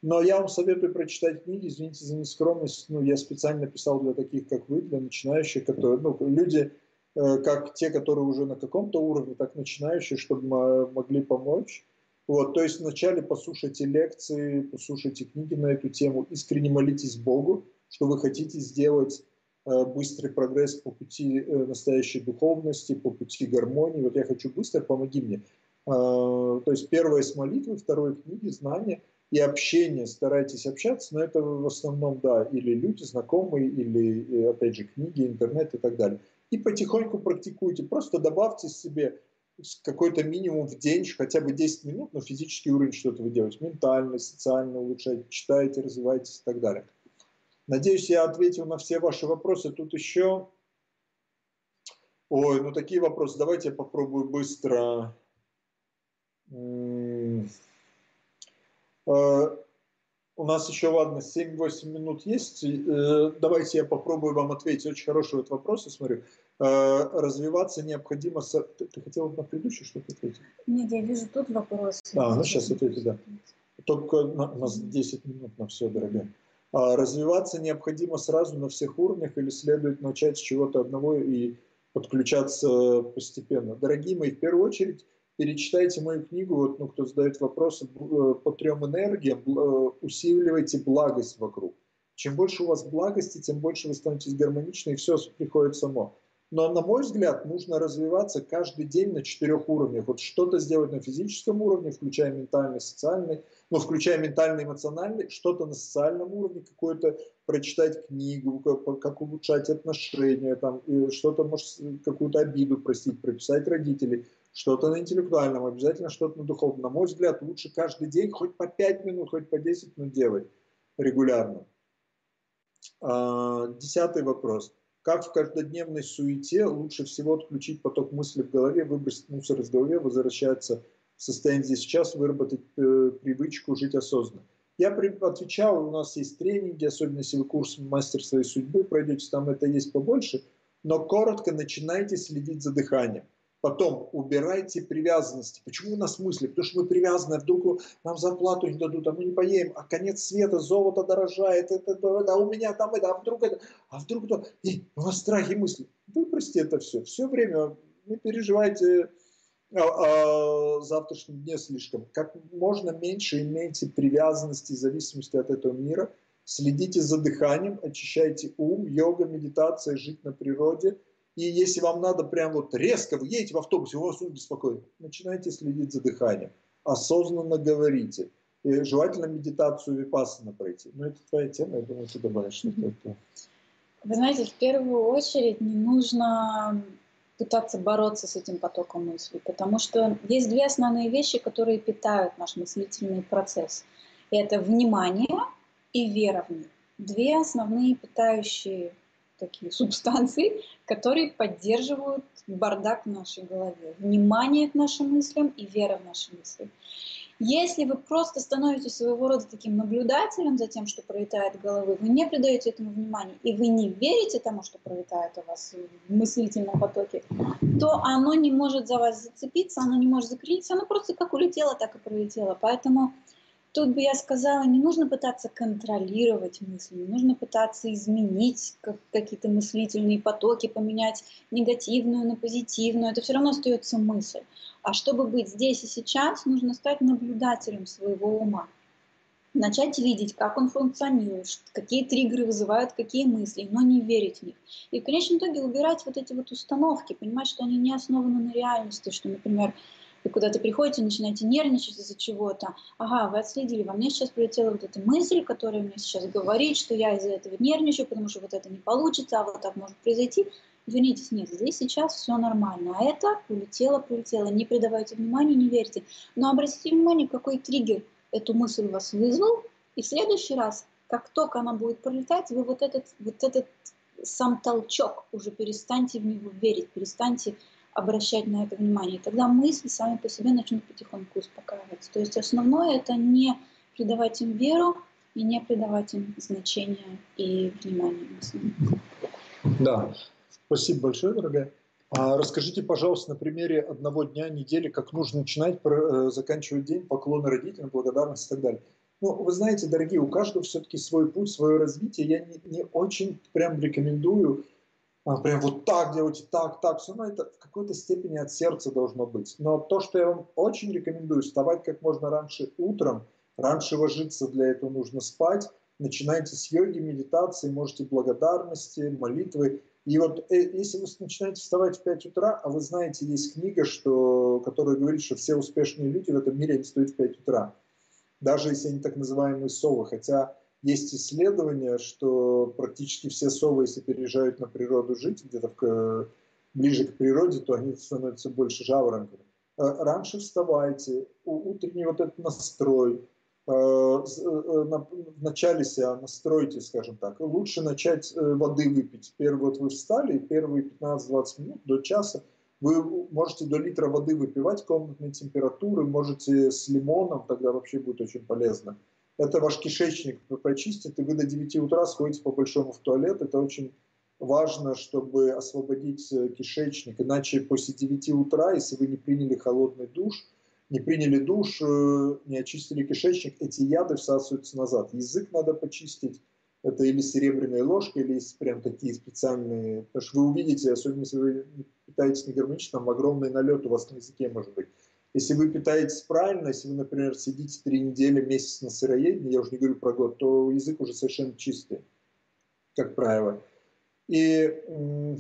Но я вам советую прочитать книги, извините за нескромность, ну, я специально писал для таких, как вы, для начинающих, которые, ну, люди, как те, которые уже на каком-то уровне, так начинающие, чтобы могли помочь. Вот, то есть вначале послушайте лекции, послушайте книги на эту тему, искренне молитесь Богу, что вы хотите сделать э, быстрый прогресс по пути э, настоящей духовности, по пути гармонии. Вот я хочу быстро, помоги мне. То есть первое с молитвы, второе книги, знания и общение. Старайтесь общаться, но это в основном, да, или люди знакомые, или, опять же, книги, интернет и так далее и потихоньку практикуйте. Просто добавьте себе какой-то минимум в день, хотя бы 10 минут, но физический уровень что-то вы делаете, ментально, социально улучшаете, читаете, развиваетесь и так далее. Надеюсь, я ответил на все ваши вопросы. Тут еще... Ой, ну такие вопросы. Давайте я попробую быстро. У нас еще, ладно, 7-8 минут есть. Э, давайте я попробую вам ответить. Очень хороший вот вопрос, я смотрю. Э, развиваться необходимо... Ты, ты хотела на предыдущий что-то ответить? Нет, я вижу тут вопрос. А, ну сейчас ответить, да. Только у нас 10 минут на все, дорогая. А развиваться необходимо сразу на всех уровнях или следует начать с чего-то одного и подключаться постепенно? Дорогие мои, в первую очередь перечитайте мою книгу, вот, ну, кто задает вопросы, э, по трем энергиям, э, усиливайте благость вокруг. Чем больше у вас благости, тем больше вы становитесь гармоничны, и все приходит само. Но, на мой взгляд, нужно развиваться каждый день на четырех уровнях. Вот что-то сделать на физическом уровне, включая ментальный, социальный, ну, включая ментальный, эмоциональный, что-то на социальном уровне, какое-то прочитать книгу, как, как улучшать отношения, там, что-то, может, какую-то обиду простить, прописать родителей, что-то на интеллектуальном, обязательно что-то на духовном. На мой взгляд, лучше каждый день хоть по 5 минут, хоть по 10 минут делать регулярно. А, десятый вопрос. Как в каждодневной суете лучше всего отключить поток мыслей в голове, выбросить мусор из головы, возвращаться в состояние здесь сейчас, выработать э, привычку жить осознанно? Я отвечал, у нас есть тренинги, особенно если вы курс «Мастер своей судьбы» пройдете, там это есть побольше, но коротко начинайте следить за дыханием. Потом убирайте привязанности. Почему у нас мысли? Потому что мы привязаны, а вдруг нам зарплату не дадут, а мы не поедем, а конец света, золото дорожает, это, это, а у меня там это, а вдруг это, а вдруг то. И у вас страхи мысли. Выбросьте это все. Все время не переживайте о, о завтрашнем дне слишком. Как можно меньше имейте привязанности и зависимости от этого мира. Следите за дыханием, очищайте ум, йога, медитация, жить на природе – и если вам надо прям вот резко, вы едете в автобусе, у вас ум беспокоит, начинайте следить за дыханием, осознанно говорите. И желательно медитацию випассана пройти. Но это твоя тема, я думаю, ты добавишь что-то. Вы знаете, в первую очередь не нужно пытаться бороться с этим потоком мыслей, потому что есть две основные вещи, которые питают наш мыслительный процесс. Это внимание и вера в них. Две основные питающие такие субстанции, которые поддерживают бардак в нашей голове, внимание к нашим мыслям и вера в наши мысли. Если вы просто становитесь своего рода таким наблюдателем за тем, что пролетает головы, вы не придаете этому внимания, и вы не верите тому, что пролетает у вас в мыслительном потоке, то оно не может за вас зацепиться, оно не может закрепиться, оно просто как улетело, так и пролетело. Поэтому Тут бы я сказала, не нужно пытаться контролировать мысли, не нужно пытаться изменить какие-то мыслительные потоки, поменять негативную на позитивную. Это все равно остается мысль. А чтобы быть здесь и сейчас, нужно стать наблюдателем своего ума. Начать видеть, как он функционирует, какие триггеры вызывают какие мысли, но не верить в них. И в конечном итоге убирать вот эти вот установки, понимать, что они не основаны на реальности, что, например, вы куда-то приходите, начинаете нервничать из-за чего-то. Ага, вы отследили, во мне сейчас прилетела вот эта мысль, которая мне сейчас говорит, что я из-за этого нервничаю, потому что вот это не получится, а вот так может произойти. Извинитесь, нет, здесь сейчас все нормально. А это улетело, прилетело. Не придавайте внимания, не верьте. Но обратите внимание, какой триггер эту мысль у вас вызвал. И в следующий раз, как только она будет пролетать, вы вот этот, вот этот сам толчок уже перестаньте в него верить, перестаньте обращать на это внимание. И тогда мысли сами по себе начнут потихоньку успокаиваться. То есть основное это не придавать им веру и не придавать им значения и внимания. Да, спасибо большое, дорогая. А расскажите, пожалуйста, на примере одного дня, недели, как нужно начинать, э, заканчивать день, поклоны родителям, благодарность и так далее. Ну, вы знаете, дорогие, у каждого все-таки свой путь, свое развитие. Я не, не очень прям рекомендую прям вот так делайте, так, так, все равно это в какой-то степени от сердца должно быть. Но то, что я вам очень рекомендую, вставать как можно раньше утром, раньше ложиться, для этого нужно спать, начинайте с йоги, медитации, можете благодарности, молитвы. И вот э, если вы начинаете вставать в 5 утра, а вы знаете, есть книга, что, которая говорит, что все успешные люди в этом мире они встают в 5 утра. Даже если они так называемые совы. Хотя есть исследования, что практически все совы, если переезжают на природу жить, где-то в, ближе к природе, то они становятся больше жаворонками. Э, раньше вставайте, утренний вот этот настрой, э, э, вначале себя настройте, скажем так. Лучше начать воды выпить. Первый вот вы встали, первые 15-20 минут до часа вы можете до литра воды выпивать комнатной температуры, можете с лимоном, тогда вообще будет очень полезно это ваш кишечник прочистит, и вы до 9 утра сходите по-большому в туалет. Это очень важно, чтобы освободить э, кишечник. Иначе после 9 утра, если вы не приняли холодный душ, не приняли душ, э, не очистили кишечник, эти яды всасываются назад. Язык надо почистить. Это или серебряная ложка, или есть прям такие специальные... Потому что вы увидите, особенно если вы питаетесь не гармонично, там огромный налет у вас на языке может быть. Если вы питаетесь правильно, если вы, например, сидите три недели, месяц на сыроедении, я уже не говорю про год, то язык уже совершенно чистый, как правило. И э,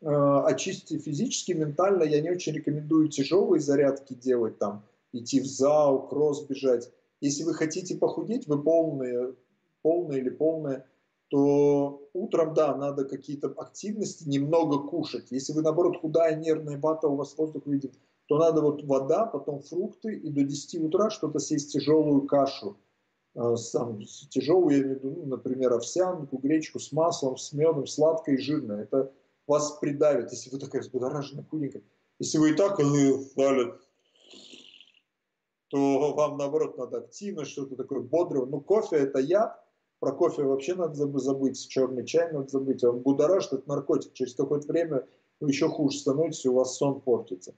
очистить физически, ментально я не очень рекомендую тяжелые зарядки делать, там, идти в зал, кросс бежать. Если вы хотите похудеть, вы полные, полные или полные, то утром, да, надо какие-то активности, немного кушать. Если вы, наоборот, худая, нервная, вата, у вас воздух видит, то надо вот вода, потом фрукты и до 10 утра что-то съесть тяжелую кашу. Э, сам, тяжелую, я имею в виду, ну, например, овсянку, гречку с маслом, с медом, сладкое и жирное. Это вас придавит, если вы такая взбудораженная худенькая. Если вы и так стали, то вам, наоборот, надо активно, что-то такое бодрое. Ну, кофе – это яд, про кофе вообще надо забыть, черный чай надо забыть. Он будоражит, это наркотик. Через какое-то время вы еще хуже становитесь, у вас сон портится.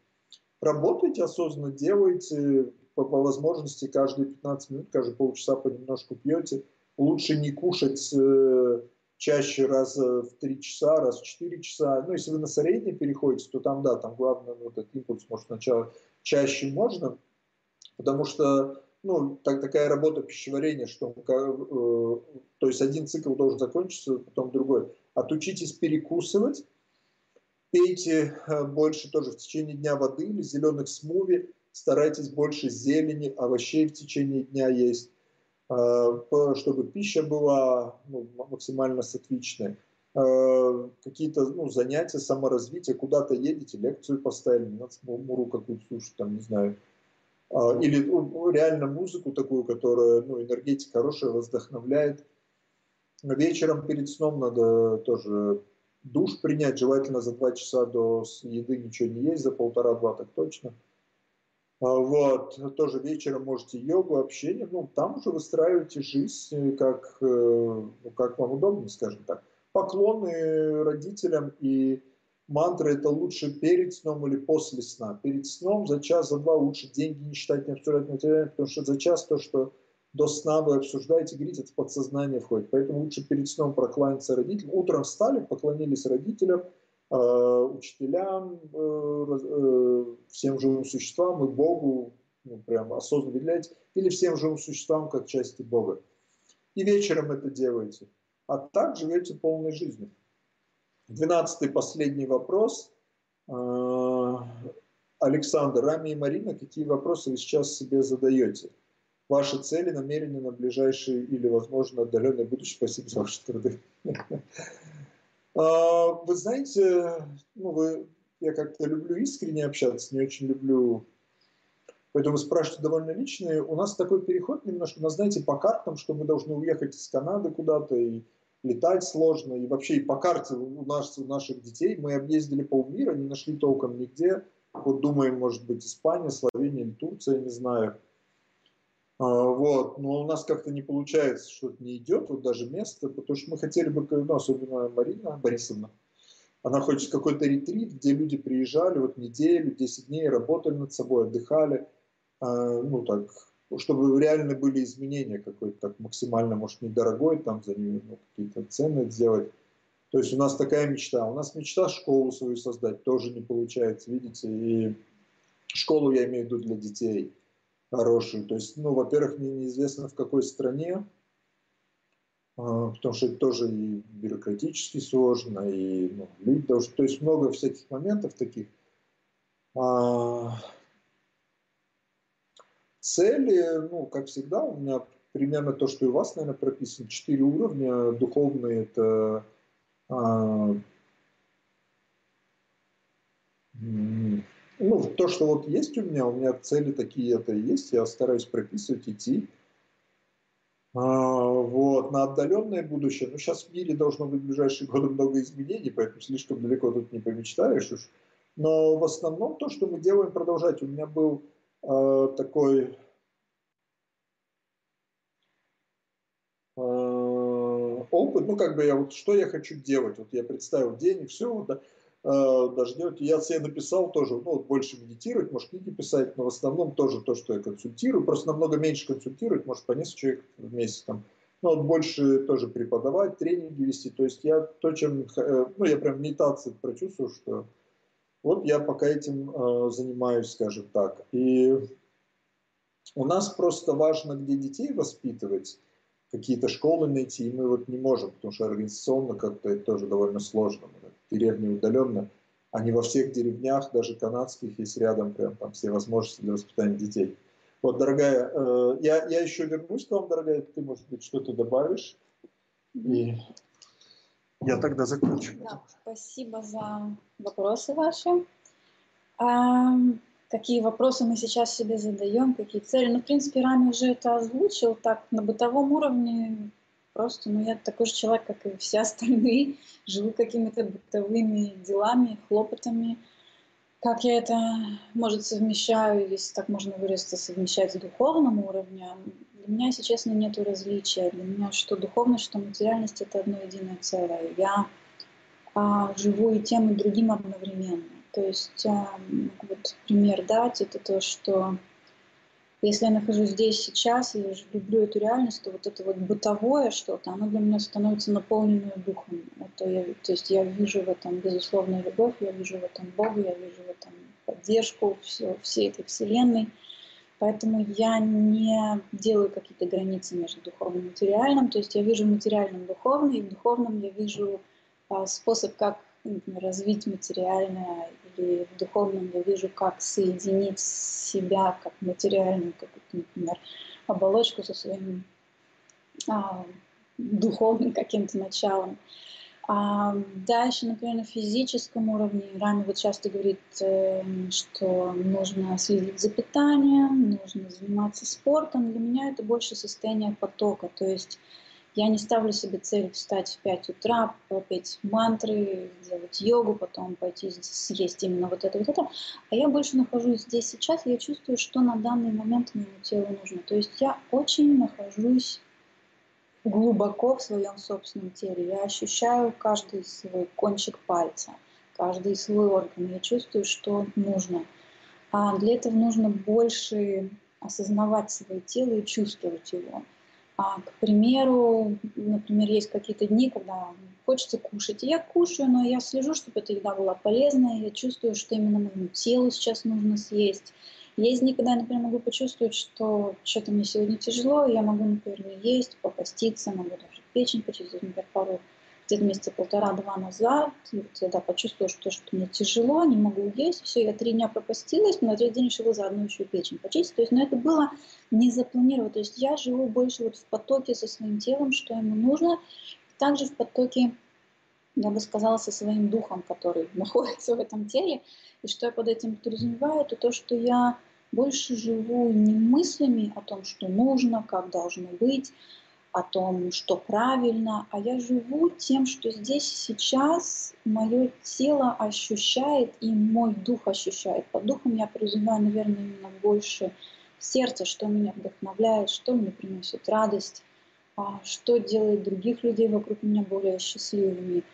Работайте осознанно, делайте по, по возможности каждые 15 минут, каждые полчаса понемножку пьете. Лучше не кушать э, чаще раз в 3 часа, раз в 4 часа. Ну, если вы на средний переходите, то там, да, там главное, вот этот импульс, может, сначала чаще можно, потому что ну, так, такая работа пищеварения, что э, то есть один цикл должен закончиться, потом другой. Отучитесь перекусывать, пейте э, больше тоже в течение дня воды или зеленых смуви, старайтесь больше зелени, овощей в течение дня есть, э, чтобы пища была ну, максимально сатвичная. Э, какие-то ну, занятия, саморазвитие, куда-то едете, лекцию поставили, надо муру какую-то слушать, там, не знаю, или ну, реально музыку такую, которая, ну, энергетика хорошая, вас вдохновляет. Вечером перед сном надо тоже душ принять, желательно за два часа до еды ничего не есть, за полтора-два так точно. А, вот, тоже вечером можете йогу, общение, ну, там уже выстраиваете жизнь, как, э, ну, как вам удобно, скажем так. Поклоны родителям и мантры это лучше перед сном или после сна. Перед сном за час, за два лучше деньги не считать, не обсуждать материально, потому что за час то, что до сна вы обсуждаете, говорите, это в подсознание входит. Поэтому лучше перед сном прокланяться родителям. Утром встали, поклонились родителям, э, учителям, э, э, всем живым существам и Богу, ну, прям осознанно выделяете, или всем живым существам как части Бога. И вечером это делаете. А так живете полной жизнью. Двенадцатый последний вопрос. А, Александр, Рами и Марина, какие вопросы вы сейчас себе задаете? Ваши цели, намерения на ближайшие или, возможно, отдаленное будущее? Спасибо за ваши труды. А, вы знаете, ну, вы, я как-то люблю искренне общаться, не очень люблю Поэтому спрашиваете довольно личные. У нас такой переход немножко, но знаете, по картам, что мы должны уехать из Канады куда-то, и летать сложно. И вообще и по карте у, нас, у наших детей мы объездили полмира, не нашли толком нигде. Вот думаем, может быть, Испания, Словения или Турция, не знаю. А, вот. Но у нас как-то не получается, что-то не идет, вот даже место, потому что мы хотели бы, ну, особенно Марина Борисовна, она хочет какой-то ретрит, где люди приезжали вот неделю, 10 дней, работали над собой, отдыхали, а, ну так, чтобы реально были изменения какой-то так максимально, может, недорогой, там за нее ну, какие-то цены сделать. То есть у нас такая мечта. У нас мечта школу свою создать тоже не получается, видите. И школу я имею в виду для детей хорошую. То есть, ну, во-первых, мне неизвестно в какой стране, а, потому что это тоже и бюрократически сложно, и ну, люди должны... То есть много всяких моментов таких. А, Цели, ну, как всегда, у меня примерно то, что и у вас, наверное, прописано. Четыре уровня. Духовные – это а, ну, то, что вот есть у меня, у меня цели такие это и есть, я стараюсь прописывать, идти. А, вот, на отдаленное будущее, ну, сейчас в мире должно быть в ближайшие годы много изменений, поэтому слишком далеко тут не помечтаешь уж. Но в основном то, что мы делаем, продолжать. У меня был э, такой э, опыт, ну как бы я вот что я хочу делать, вот я представил день и все, вот, да, даже делать, я себе написал тоже, ну вот больше медитировать, может книги писать, но в основном тоже то, что я консультирую, просто намного меньше консультировать, может по несколько человек в месяц там, ну вот больше тоже преподавать, тренинги вести, то есть я то, чем, э, ну я прям медитации прочувствовал, что вот я пока этим э, занимаюсь, скажем так. И у нас просто важно, где детей воспитывать, какие-то школы найти, и мы вот не можем, потому что организационно как-то это тоже довольно сложно. Деревни удаленно, не во всех деревнях, даже канадских, есть рядом прям там все возможности для воспитания детей. Вот, дорогая, э, я, я еще вернусь к вам, дорогая, ты, может быть, что-то добавишь. И я тогда закончу. Да, спасибо за вопросы ваши. Какие вопросы мы сейчас себе задаем, какие цели. Ну, в принципе, Рами уже это озвучил так на бытовом уровне. Просто, ну, я такой же человек, как и все остальные, живу какими-то бытовыми делами, хлопотами. Как я это, может, совмещаю, если так можно выразиться, совмещать с духовным уровнем, для меня, если честно, нет различия. Для меня что духовность, что материальность — это одно единое целое. Я а, живу и тем, и другим одновременно. То есть, а, вот пример дать, это то, что если я нахожусь здесь сейчас, я же люблю эту реальность, то вот это вот бытовое что-то, оно для меня становится наполненным духом. Это я, то есть я вижу в этом безусловную любовь, я вижу в этом Бога, я вижу в этом поддержку все, всей этой вселенной. Поэтому я не делаю какие-то границы между духовным и материальным. То есть я вижу материальным духовным, и в духовном я вижу а, способ, как например, развить материальное, или в духовном я вижу, как соединить себя как материальную, как, например, оболочку со своим а, духовным каким-то началом. А дальше, например, на физическом уровне Рами вот часто говорит, эм, что нужно следить за питанием, нужно заниматься спортом. Для меня это больше состояние потока. То есть я не ставлю себе цель встать в 5 утра, попеть мантры, делать йогу, потом пойти съесть именно вот это, вот это. А я больше нахожусь здесь сейчас, я чувствую, что на данный момент моему телу нужно. То есть я очень нахожусь глубоко в своем собственном теле. Я ощущаю каждый свой кончик пальца, каждый свой орган. Я чувствую, что нужно. А для этого нужно больше осознавать свое тело и чувствовать его. А, к примеру, например, есть какие-то дни, когда хочется кушать. И я кушаю, но я слежу, чтобы эта еда была полезная. Я чувствую, что именно моему телу сейчас нужно съесть. Есть дни, когда я, например, могу почувствовать, что что-то мне сегодня тяжело, я могу, например, не есть, попаститься, могу даже печень почистить, например, пару где-то месяца полтора-два назад, вот я да, почувствовала, что, что мне тяжело, не могу есть, все, я три дня пропастилась, но на третий день решила заодно еще и печень почистить. То есть, но это было не запланировано. То есть я живу больше вот в потоке со своим телом, что ему нужно, также в потоке, я бы сказала, со своим духом, который находится в этом теле. И что я под этим подразумеваю, это то, что я больше живу не мыслями о том, что нужно, как должно быть, о том, что правильно, а я живу тем, что здесь сейчас мое тело ощущает и мой дух ощущает. Под духом я подразумеваю, наверное, именно больше сердце, что меня вдохновляет, что мне приносит радость, а что делает других людей вокруг меня более счастливыми.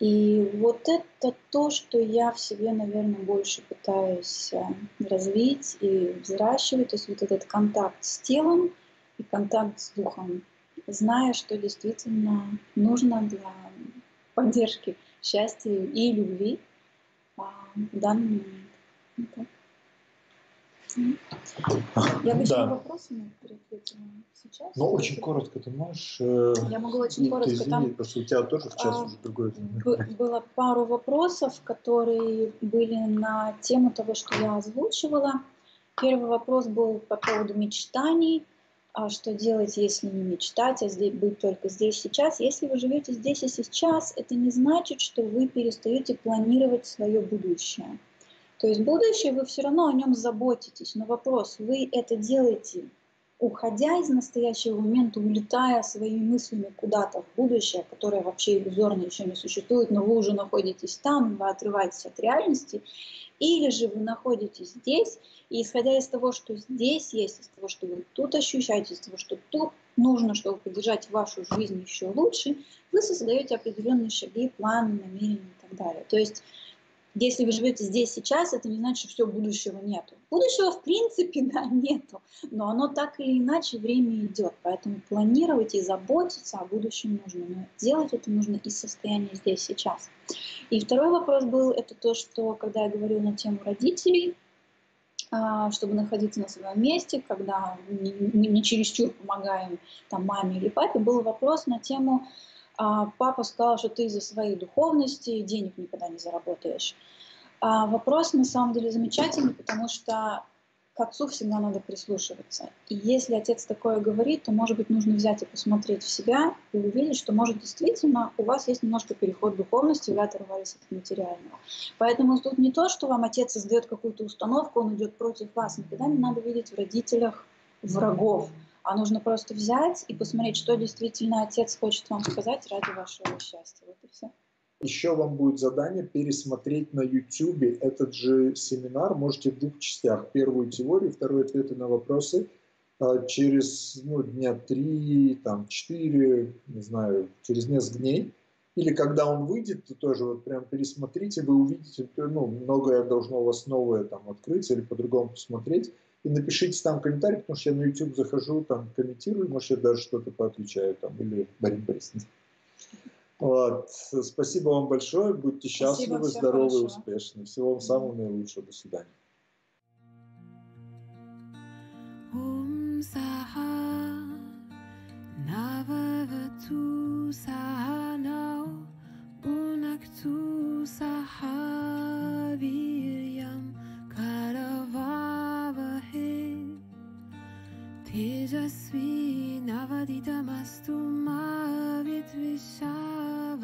И вот это то, что я в себе, наверное, больше пытаюсь э, развить и взращивать. То есть вот этот контакт с телом и контакт с духом, зная, что действительно нужно для поддержки счастья и любви а, в данный момент. Я бы да. вопросами ответила сейчас. Ну, очень коротко ты можешь... Э, Я могу очень ну, коротко. Извини, там, потому что у тебя тоже в час а, уже другой. Было пару вопросов, которые были на тему того, что я озвучивала. Первый вопрос был по поводу мечтаний. А что делать, если не мечтать, а здесь, быть только здесь сейчас? Если вы живете здесь и сейчас, это не значит, что вы перестаете планировать свое будущее. То есть будущее вы все равно о нем заботитесь, но вопрос, вы это делаете, уходя из настоящего момента, улетая своими мыслями куда-то в будущее, которое вообще иллюзорно еще не существует, но вы уже находитесь там, вы отрываетесь от реальности, или же вы находитесь здесь, и исходя из того, что здесь есть, из того, что вы тут ощущаете, из того, что тут нужно, чтобы поддержать вашу жизнь еще лучше, вы создаете определенные шаги, планы, намерения и так далее. То есть если вы живете здесь сейчас, это не значит, что все будущего нету. Будущего в принципе, да, нету, но оно так или иначе время идет, поэтому планировать и заботиться о будущем нужно, но делать это нужно из состояния здесь сейчас. И второй вопрос был, это то, что когда я говорю на тему родителей, а, чтобы находиться на своем месте, когда не, не чересчур помогаем там, маме или папе, был вопрос на тему а папа сказал, что ты из-за своей духовности денег никогда не заработаешь. А вопрос на самом деле замечательный, потому что к отцу всегда надо прислушиваться. И если отец такое говорит, то, может быть, нужно взять и посмотреть в себя и увидеть, что, может, действительно у вас есть немножко переход духовности, вы оторвались от материального. Поэтому тут не то, что вам отец создает какую-то установку, он идет против вас. Никогда не надо видеть в родителях врагов, а нужно просто взять и посмотреть, что действительно отец хочет вам сказать ради вашего счастья. Вот и все. Еще вам будет задание пересмотреть на YouTube этот же семинар. Можете в двух частях. Первую теорию, вторую ответы на вопросы. А, через ну, дня три, там, четыре, не знаю, через несколько дней. Или когда он выйдет, то тоже вот прям пересмотрите, вы увидите, ну, многое должно у вас новое там открыться или по-другому посмотреть. И напишите там комментарий, потому что я на YouTube захожу, там комментирую, может, я даже что-то поотвечаю там, или Борис Борисовна. Вот. Спасибо вам большое. Будьте счастливы, Спасибо, здоровы, успешны. Всего вам самого наилучшего. До свидания. तेजस्वी नवदितमस्तु मा विद्विषाव